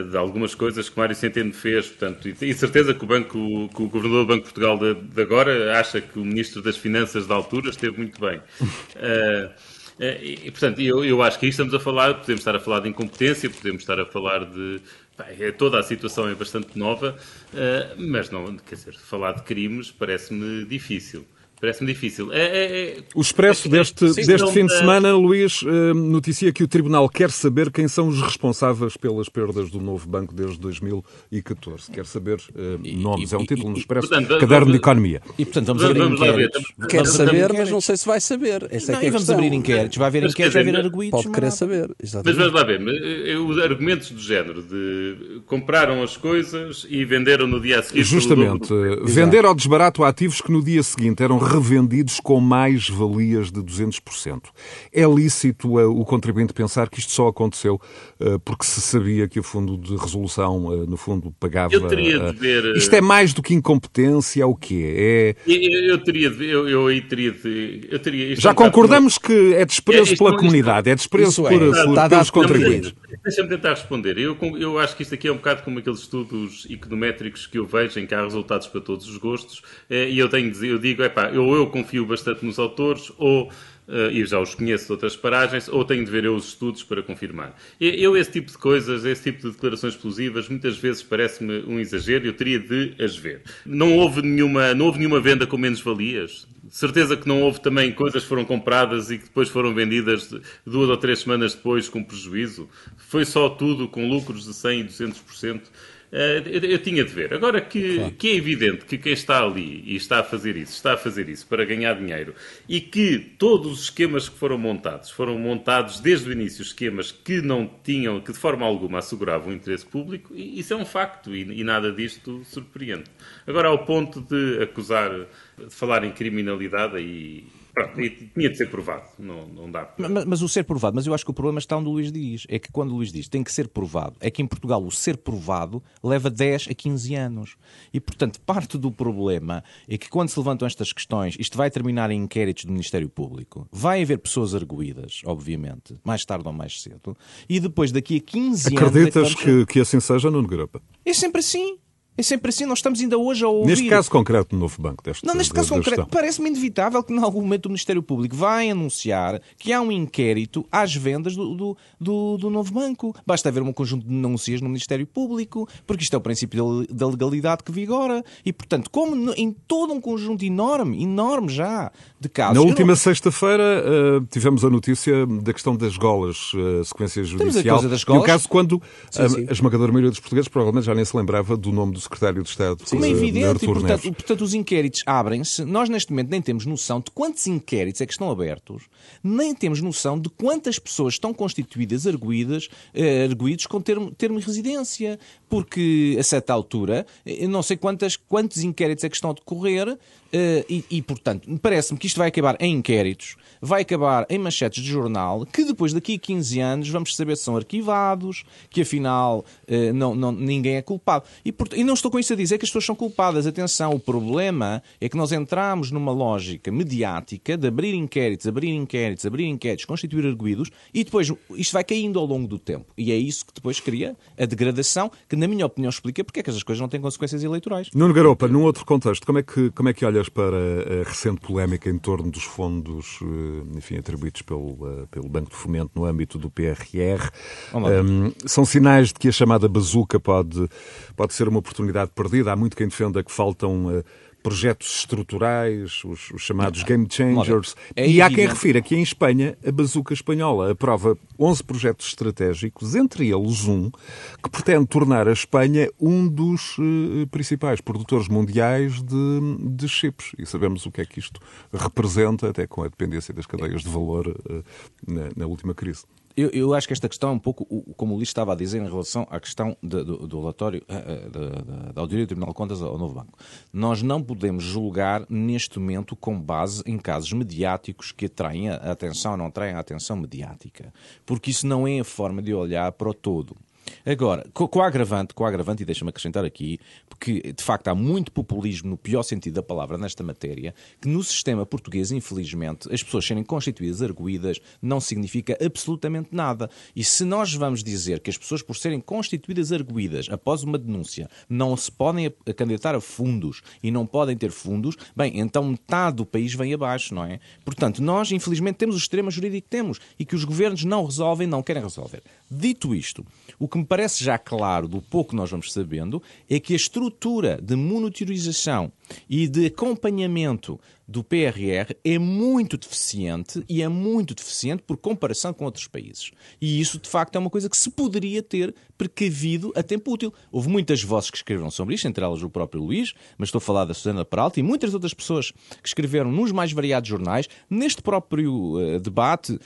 de algumas coisas que Mário Centeno fez, portanto, e, certeza que o, banco, que o Governador do Banco de Portugal de, agora acha que o Ministro das Finanças da altura esteve muito bem. e, portanto, eu, eu acho que aí estamos a falar, podemos estar a falar de incompetência, podemos estar a falar de é, toda a situação é bastante nova, uh, mas não, quer dizer, falar de crimes parece-me difícil. Parece-me difícil. É, é, é... O expresso deste, Sim, deste fim de semana, Luís, uh, noticia que o Tribunal quer saber quem são os responsáveis pelas perdas do novo banco desde 2014. Quer saber uh, e, nomes. E, é um título no expresso, portanto, Caderno vamos, de Economia. E, portanto, vamos, vamos abrir inquéritos. Quer saber, mas não sei se vai saber. Essa não, é que é vamos abrir inquéritos. Vai haver mas, inquéritos, vai haver arguídos. Pode querer saber. Exatamente. Mas vamos lá ver. Os argumentos do género de compraram as coisas e venderam no dia seguinte. Justamente. Vender ao desbarato ativos que no dia seguinte eram revendidos com mais valias de 200%. É lícito uh, o contribuinte pensar que isto só aconteceu uh, porque se sabia que o Fundo de Resolução, uh, no fundo, pagava... Eu teria de ver... Isto é mais do que incompetência, é o quê? É... Eu, eu teria de... Eu, eu aí teria de... Eu teria, Já é concordamos que é desprezo é, pela isto, comunidade, é desprezo é. por, por, pelos contribuintes. Deixa-me tentar responder. Eu, eu acho que isto aqui é um bocado como aqueles estudos econométricos que eu vejo em que há resultados para todos os gostos e eu tenho eu digo, é pá, ou eu confio bastante nos autores, ou uh, e já os conheço de outras paragens, ou tenho de ver eu os estudos para confirmar. Eu, esse tipo de coisas, esse tipo de declarações explosivas, muitas vezes parece-me um exagero e eu teria de as ver. Não houve nenhuma, não houve nenhuma venda com menos-valias? Certeza que não houve também coisas que foram compradas e que depois foram vendidas duas ou três semanas depois com prejuízo? Foi só tudo com lucros de 100% e 200%? Eh, eu, eu, tinha de ver. Agora que, claro. que é evidente que quem está ali e está a fazer isso, está a fazer isso para ganhar dinheiro e que todos os esquemas que foram montados foram montados desde o início, esquemas que não tinham, que de forma alguma asseguravam o interesse público, e isso é um facto e, e nada disto surpreende. Agora, ao ponto de acusar, de falar em criminalidade, aí Pronto, e tinha de ser provado, não, não dá. Mas, mas, o ser provado, mas eu acho que o problema está onde o Luís diz. É que quando o Luís diz tem que ser provado, é que em Portugal o ser provado leva 10 a 15 anos. E, portanto, parte do problema é que quando se levantam estas questões, isto vai terminar em inquéritos do Ministério Público, vai haver pessoas arguídas, obviamente, mais tarde ou mais cedo, e depois, daqui a 15 Acreditas anos. Acreditas é que, que, que assim seja, Nuno Grupa? É sempre assim. É sempre assim, nós estamos ainda hoje a ouvir... Neste caso concreto do novo banco deste Não, neste caso concreto, parece-me inevitável que, em algum momento, o Ministério Público vai anunciar que há um inquérito às vendas do, do, do, do novo banco. Basta haver um conjunto de denúncias no Ministério Público, porque isto é o princípio da legalidade que vigora. E, portanto, como em todo um conjunto enorme, enorme já, de casos... Na última não... sexta-feira uh, tivemos a notícia da questão das golas, uh, sequência judicial. Das golas. E o caso quando sim, uh, sim. a esmagadora maioria dos portugueses provavelmente já nem se lembrava do nome do secretário de Estado. Como é evidente, e portanto, portanto, os inquéritos abrem-se. Nós, neste momento, nem temos noção de quantos inquéritos é que estão abertos, nem temos noção de quantas pessoas estão constituídas, arguídas, eh, arguídos com termo, termo de residência. Porque, a certa altura, eu não sei quantas, quantos inquéritos é que estão a decorrer, Uh, e, e, portanto, parece-me que isto vai acabar em inquéritos, vai acabar em manchetes de jornal, que depois, daqui a 15 anos, vamos saber se são arquivados, que afinal uh, não, não, ninguém é culpado. E, e, não estou com isso a dizer que as pessoas são culpadas. Atenção, o problema é que nós entramos numa lógica mediática de abrir inquéritos, abrir inquéritos, abrir inquéritos, constituir arguídos, e depois isto vai caindo ao longo do tempo. E é isso que depois cria a degradação, que, na minha opinião, explica porque é que essas coisas não têm consequências eleitorais. Nuno Garopa, num outro contexto, como é que, como é que olha olhas para a recente polémica em torno dos fundos eh, enfim, atribuídos pelo, eh, pelo Banco de Fomento no âmbito do PRR, um, são sinais de que a chamada bazuca pode, pode ser uma oportunidade perdida. Há muito quem defenda que faltam uh, projetos estruturais, os, os chamados game changers. É e há quem refira que em Espanha a bazuca espanhola aprova 11 projetos estratégicos, entre eles um que pretende tornar a Espanha um dos uh, principais produtores mundiais de, de chips. E sabemos o que é que isto representa, até com a dependência das cadeias de valor uh, na, na última crise. Eu, eu, acho que esta questão é um pouco, como o Luís estava a dizer, em relação à questão de, do, do, relatório uh, da, da Auditoria do Tribunal de Contas ao Novo Banco. Nós não podemos julgar neste momento com base em casos mediáticos que atraem a atenção ou não atraem a atenção mediática, porque isso não é a forma de olhar para o todo. Agora, com, o agravante, com o agravante, e deixa-me acrescentar aqui, porque de facto há muito populismo no pior sentido da palavra nesta matéria, que no sistema português, infelizmente, as pessoas serem constituídas arguídas não significa absolutamente nada. E se nós vamos dizer que as pessoas, por serem constituídas arguídas após uma denúncia, não se podem candidatar a fundos e não podem ter fundos, bem, então metade do país vem abaixo, não é? Portanto, nós, infelizmente, temos o sistema jurídico que temos e que os governos não resolvem, não querem resolver. Dito isto, o que me parece já claro do pouco que nós vamos sabendo é que a estrutura de monitorização e de acompanhamento do PRR é muito deficiente e é muito deficiente por comparação com outros países. E isso, de facto, é uma coisa que se poderia ter precavido a tempo útil. Houve muitas vozes que escreveram sobre isto, entre elas o próprio Luís, mas estou a falar da Susana Peralta e muitas outras pessoas que escreveram nos mais variados jornais. Neste próprio uh, debate, uh,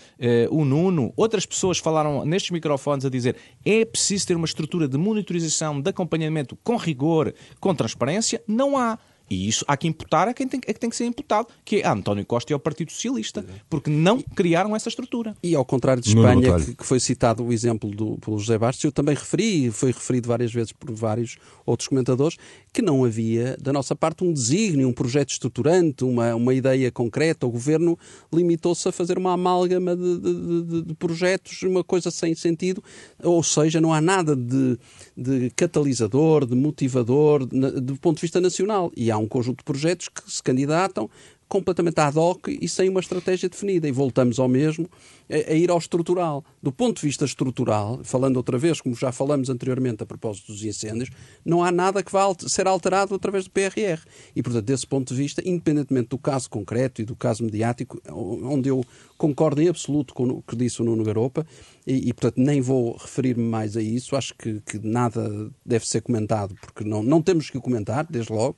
o Nuno, outras pessoas falaram nestes microfones a dizer é preciso ter uma estrutura de monitorização, de acompanhamento com rigor, com transparência. Não há. E isso há que imputar a quem tem, a que tem que ser imputado, que é António Costa e ao Partido Socialista, porque não criaram essa estrutura. E ao contrário de Espanha, que, que, foi citado o exemplo do, pelo José Bastos, eu também referi, foi referido várias vezes por vários outros comentadores, que não havia, da nossa parte, um desígnio, um projeto estruturante, uma, uma ideia concreta. O governo limitou-se a fazer uma amálgama de, de, de, de, projetos, uma coisa sem sentido, ou seja, não há nada de, de catalisador, de motivador, do ponto de vista nacional. E há um conjunto de projetos que se candidatam completamente ad hoc e sem uma estratégia definida. E voltamos ao mesmo, a, a, ir ao estrutural. Do ponto de vista estrutural, falando outra vez, como já falamos anteriormente a propósito dos incêndios, não há nada que vá ser alterado através do PRR. E, portanto, desse ponto de vista, independentemente do caso concreto e do caso mediático, onde eu concordo em absoluto com o que disse o Nuno Garopa, e, e portanto, nem vou referir-me mais a isso. Acho que, que, nada deve ser comentado, porque não, não temos que o comentar, desde logo.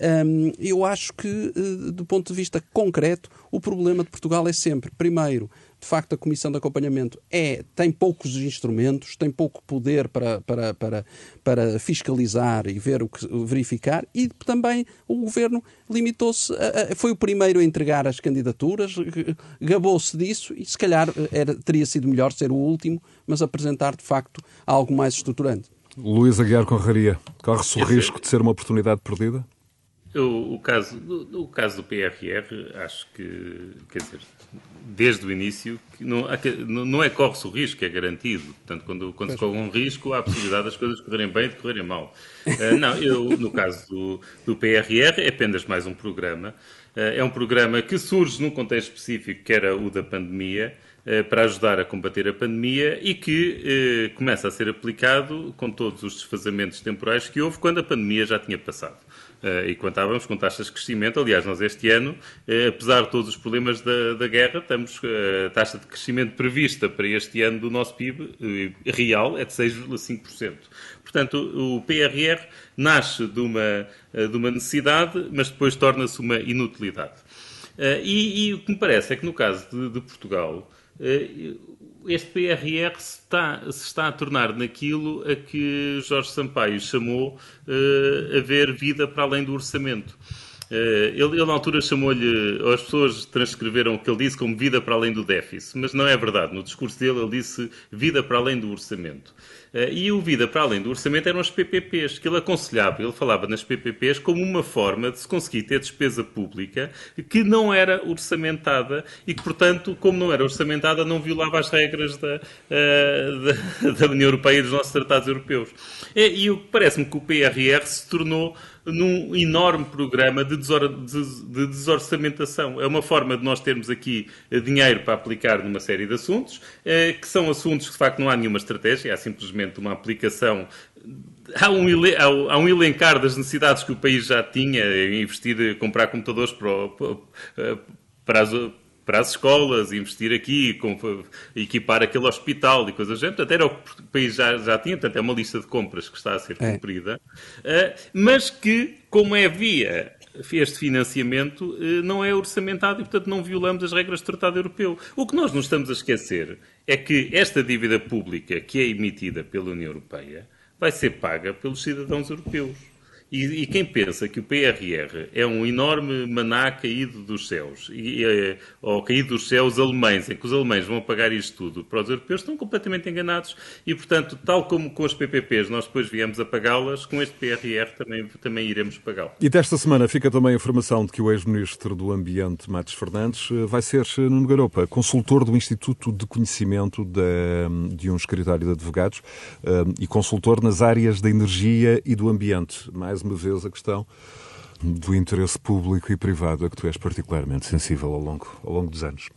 Um, eu acho que, eh, do ponto de vista concreto, o problema de Portugal é sempre, primeiro, de facto, a Comissão de Acompanhamento é, tem poucos instrumentos, tem pouco poder para, para, para, para fiscalizar e ver o que, verificar, e também o Governo limitou-se, foi o primeiro a entregar as candidaturas, gabou-se disso e se calhar era, teria sido melhor ser o último, mas apresentar de facto algo mais estruturante. Luís Aguiar Conraria, corre-se o risco de ser uma oportunidade perdida? O, o, caso, o, o caso do PRR, acho que, quer dizer, desde o início, não, não é corre-se o risco, é garantido. Portanto, quando, quando se corre um risco, há a possibilidade das coisas correrem bem e de correrem mal. Uh, não, eu, no caso do, do PRR, é apenas mais um programa. Uh, é um programa que surge num contexto específico, que era o da pandemia, uh, para ajudar a combater a pandemia e que começa a ser aplicado com todos os desfazamentos temporais que houve quando a pandemia já tinha passado. Uh, e contávamos com taxas de crescimento. Aliás, nós este ano, uh, apesar de todos os problemas da, da guerra, estamos uh, a taxa de crescimento prevista para este ano do nosso PIB real é de 6,5%. Portanto, o PRR nasce de uma, de uma necessidade, mas depois torna-se uma inutilidade. E, e, o que me parece é que no caso de, de Portugal, este PRR se está, se está a tornar naquilo a que Jorge Sampaio chamou uh, ver vida para além do orçamento. Uh, ele, ele, na altura, chamou-lhe, as pessoas transcreveram o que ele disse como vida para além do déficit, mas não é verdade. No discurso dele, ele disse vida para além do orçamento. Eh, e o Vida para além do orçamento eram as PPPs, que ele aconselhava, ele falava nas PPPs como uma forma de se conseguir ter despesa pública que não era orçamentada e que, portanto, como não era orçamentada, não violava as regras da, eh, da, da União Europeia e dos nossos tratados europeus. E, e parece-me que o PRR se tornou num enorme programa de, desor de, de, desorçamentação. É uma forma de nós termos aqui eh, dinheiro para aplicar numa série de assuntos, eh, que são assuntos que de facto não há nenhuma estratégia, há simplesmente uma aplicação há um, há um, elencar das necessidades que o país já tinha, investir, comprar computadores para, para, para as, para as escolas, investir aqui, equipar aquele hospital e coisas do género. Portanto, era o que o país já, já tinha, portanto, é uma lista de compras que está a ser é. cumprida, é. mas que, como é via este financiamento, eh, não é orçamentado e, portanto, não violamos as regras do Tratado Europeu. O que nós não estamos a esquecer é que esta dívida pública que é emitida pela União Europeia vai ser paga pelos cidadãos europeus. E, e, quem pensa que o PRR é um enorme maná caído dos céus, e, é, ou caído dos céus alemães, em que os alemães vão pagar isto tudo para os europeus, estão completamente enganados. E, portanto, tal como com as PPPs nós depois viemos a pagá-las, com este PRR também, também iremos pagá-lo. E desta semana fica também a informação de que o ex-ministro do Ambiente, Matos Fernandes, eh, vai ser, eh, Nuno Garopa, consultor do Instituto de Conhecimento de, de um escritório de advogados eh, e consultor nas áreas da energia e do ambiente. Mais mais uma vez a questão do interesse público e privado a que tu és particularmente sensível ao longo, ao longo dos anos.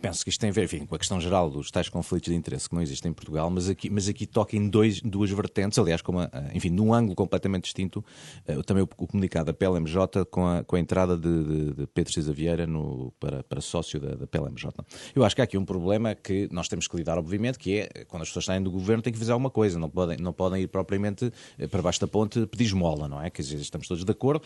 Penso que isto tem a ver enfim, com a questão geral dos tais conflitos de interesse que não existem em Portugal, mas aqui, mas aqui toca em dois, duas vertentes, aliás, com uma, enfim, num ângulo completamente distinto, eh, também o, o comunicado da PLMJ com a, com a entrada de, de, de Pedro Cisa Vieira no, para, para sócio da, da, PLMJ. Eu acho que há aqui um problema que nós temos que lidar, obviamente, que é quando as pessoas saem do governo têm que fazer alguma coisa, não podem, não podem ir propriamente eh, para baixo da ponte pedir esmola, não é? Quer dizer, estamos todos de acordo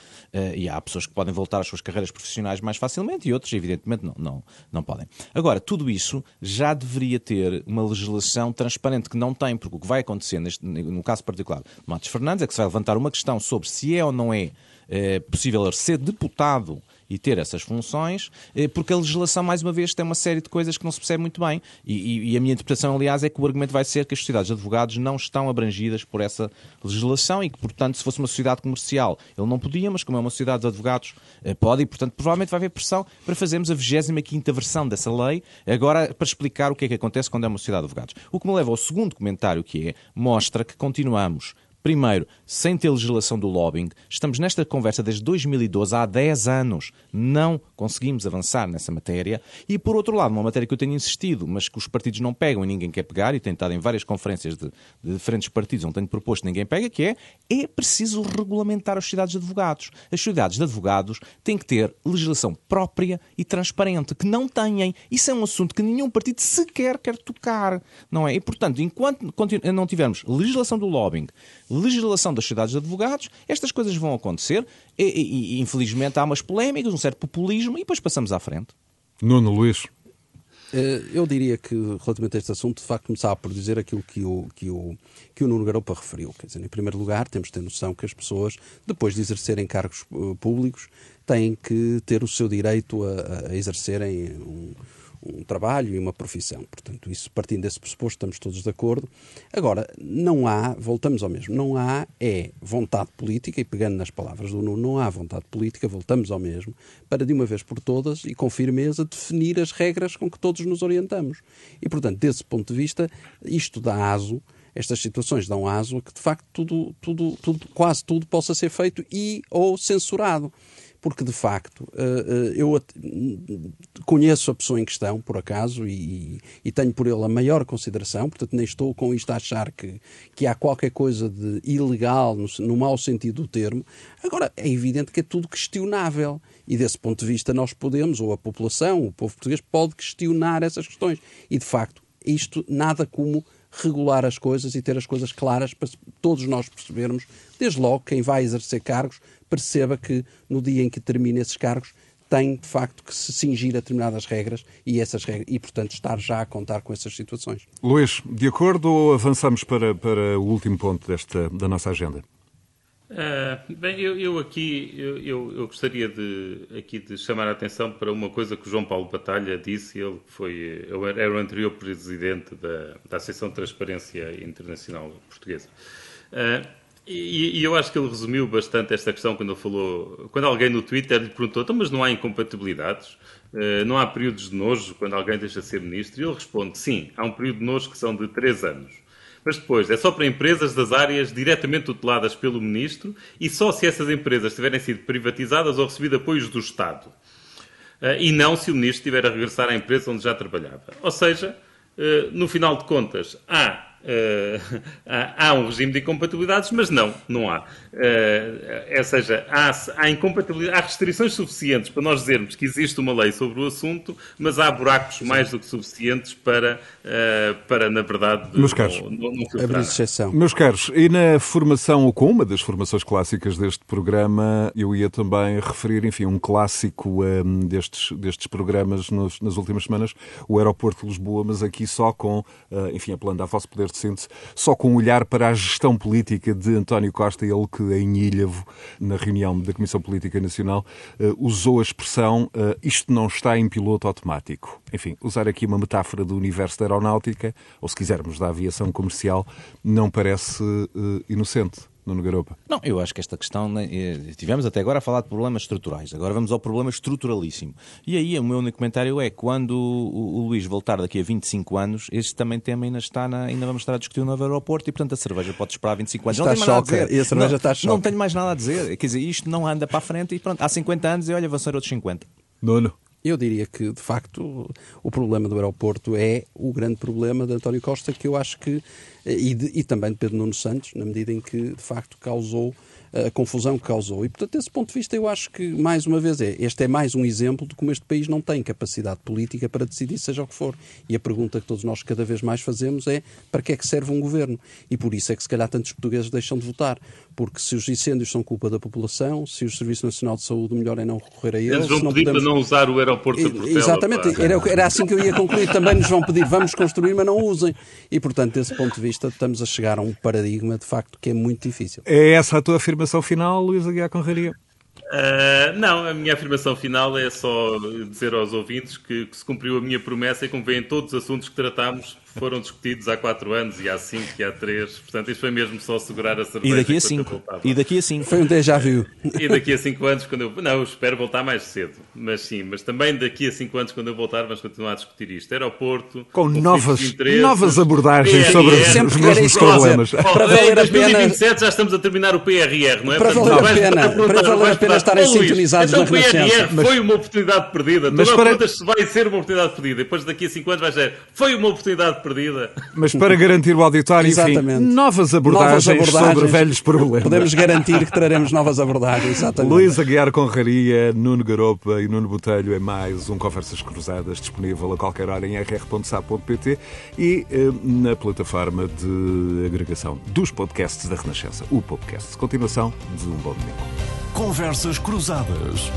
e há pessoas que podem voltar às suas carreiras profissionais mais facilmente e outros, evidentemente, não, não, não podem. Agora, tudo isso já deveria ter uma legislação transparente, que não tem, porque o que vai acontecer, neste, no caso particular de Matos Fernandes, é que se vai levantar uma questão sobre se é ou não é, é possível ser deputado e ter essas funções, eh, porque a legislação, mais uma vez, tem uma série de coisas que não se percebe muito bem. E, e, a minha interpretação, aliás, é que o argumento vai ser que as sociedades de advogados não estão abrangidas por essa legislação e que, portanto, se fosse uma sociedade comercial, ele não podia, mas como é uma sociedade de advogados, eh, pode e, portanto, provavelmente vai haver pressão para fazermos a 25 versão dessa lei, agora para explicar o que é que acontece quando é uma sociedade de advogados. O que me leva ao segundo comentário, que é, mostra que continuamos Primeiro, sem ter legislação do lobbying, estamos nesta conversa desde 2012, há 10 anos. Não conseguimos avançar nessa matéria. E, por outro lado, uma matéria que eu tenho insistido, mas que os partidos não pegam e ninguém quer pegar, e tenho estado em várias conferências de, de diferentes partidos onde tenho proposto ninguém pega, que é, é preciso regulamentar as sociedades de advogados. As sociedades de advogados têm que ter legislação própria e transparente, que não têm. Isso é um assunto que nenhum partido sequer quer tocar, não é? E, portanto, enquanto não tivermos legislação do lobbying, legislação das sociedades de advogados, estas coisas vão acontecer e, e, e infelizmente há umas polémicas, um certo populismo e depois passamos à frente. Nuno Luís. Eh, eu diria que, relativamente a este assunto, de facto, começava por dizer aquilo que o, que o, que o Nuno Garopa referiu. Quer dizer, em primeiro lugar, temos de ter noção que as pessoas, depois de exercerem cargos eh, públicos, têm que ter o seu direito a, a exercerem um, um trabalho e uma profissão. Portanto, isso partindo desse pressuposto, estamos todos de acordo. Agora, não há, voltamos ao mesmo, não há é vontade política, e pegando nas palavras do Nuno, não há vontade política, voltamos ao mesmo, para de uma vez por todas e com firmeza definir as regras com que todos nos orientamos. E, portanto, desse ponto de vista, isto dá aso estas situações dão aso a que, de facto, tudo, tudo, tudo, quase tudo possa ser feito e ou censurado porque de facto eh, eh, eu conheço a pessoa em questão, por acaso, e, tenho por ele a maior consideração, portanto, nem estou com isto a achar que, que há qualquer coisa de ilegal, no, no mau sentido do termo. Agora, é evidente que é tudo questionável. E desse ponto de vista, nós podemos, ou a população, o povo português, pode questionar essas questões. E de facto, isto nada como regular as coisas e ter as coisas claras para todos nós percebermos, desde logo quem vai exercer cargos, perceba que no dia em que termina esses cargos tem de facto que se cingir a determinadas regras e essas regras, e portanto estar já a contar com essas situações. Luís, de acordo ou avançamos para, para o último ponto desta, da nossa agenda? Uh, bem, eu, eu aqui eu, eu, gostaria de, aqui de chamar a atenção para uma coisa que o João Paulo Batalha disse, ele foi, era o anterior presidente da, da Associação de Transparência Internacional Portuguesa. Uh, e, e, eu acho que ele resumiu bastante esta questão quando ele falou, quando alguém no Twitter lhe perguntou, então, mas não há incompatibilidades? Uh, não há períodos de nojo quando alguém deixa de ser ministro? E ele responde, sim, há um período de nojo que são de três anos. Mas depois, é só para empresas das áreas diretamente tuteladas pelo Ministro e só se essas empresas tiverem sido privatizadas ou recebido apoios do Estado. Uh, e não se o Ministro estiver a regressar à empresa onde já trabalhava. Ou seja, uh, no final de contas, há Uh, há, há, um regime de incompatibilidades, mas não, não há. Uh, ou seja, há, há, incompatibilidade, há restrições suficientes para nós dizermos que existe uma lei sobre o assunto, mas há buracos mais do que suficientes para, uh, para na verdade, Meus caros, não, não, não exceção. Meus caros, e na formação, ou com uma das formações clássicas deste programa, eu ia também referir, enfim, um clássico um, destes, destes programas nos, nas últimas semanas, o Aeroporto de Lisboa, mas aqui só com, enfim, apelando a vosso poder de síntese, só com um olhar para a gestão política de António Costa, ele que em Ilhavo, na reunião da Comissão Política Nacional, uh, usou a expressão uh, isto não está em piloto automático. Enfim, usar aqui uma metáfora do universo da aeronáutica, ou se quisermos da aviação comercial, não parece uh, inocente. Nuno Garopa? Não, eu acho que esta questão. Né, tivemos até agora a falar de problemas estruturais, agora vamos ao problema estruturalíssimo. E aí o meu único comentário é: quando o, Luís voltar daqui a 25 anos, este também tema ainda está na, ainda vamos estar a discutir o novo aeroporto e, portanto, a cerveja pode esperar 25 anos. Está não tenho choca, mais nada a dizer. E a cerveja não, está choca. Não tenho mais nada a dizer. Quer dizer, isto não anda para a frente e pronto, há 50 anos e olha, vão ser outros 50. Nuno. Eu diria que, de facto, o problema do aeroporto é o grande problema de António Costa, que eu acho que, e, de, e também de Pedro Nuno Santos, na medida em que, de facto, causou a confusão que causou. E, portanto, desse ponto de vista, eu acho que, mais uma vez, é, este é mais um exemplo de como este país não tem capacidade política para decidir seja o que for. E a pergunta que todos nós cada vez mais fazemos é para que é que serve um governo? E por isso é que, se calhar, tantos portugueses deixam de votar. Porque se os incêndios são culpa da população, se o Serviço Nacional de Saúde, o melhor é não recorrer a eles. Eles vão não pedir podemos... para não usar o aeroporto de Portela. Exatamente, era, era assim que eu ia concluir. Também nos vão pedir, vamos construir, mas não usem. E, portanto, desse ponto de vista, estamos a chegar a um paradigma, de facto, que é muito difícil. É essa a tua afirmação final, Luís Aguiar Conraria? Uh, não, a minha afirmação final é só dizer aos ouvintes que, que, se cumpriu a minha promessa e como veem todos os assuntos que tratámos foram discutidos há 4 anos e há 5 e há 3. Portanto, isto foi mesmo só segurar a cerveja. E daqui a enquanto eu 5. voltava. E daqui a 5. Foi um déjà vu. E daqui a 5 anos, quando eu. Não, eu espero voltar mais cedo. Mas sim, mas também daqui a 5 anos, quando eu voltar, vamos continuar a discutir isto. Aeroporto. Com novas, novas abordagens PRR. sobre Sempre os mesmos dizer. problemas. Para em valer pena- 2027 já estamos a terminar o PRR, não é? Para valer a pena- para valer a pena estarem "Oh, Luís, sintonizados então na Renascença." foi uma oportunidade perdida. Mas Mas para- se vai ser uma oportunidade perdida. Depois daqui a 5 anos vai ser foi uma oportunidade perdida. Mas para garantir o auditório, enfim, novas abordagens, Novas abordagens. sobre velhos problemas. Podemos garantir que traremos novas abordagens, exatamente. Luís Aguiar Conraria, Nuno Garopa e Nuno Botelho é mais um Conversas Cruzadas disponível a qualquer hora em rr.sa.pt e eh, na plataforma de agregação dos podcasts da Renascença, o podcast. Continuação de um bom domingo. Conversas Cruzadas.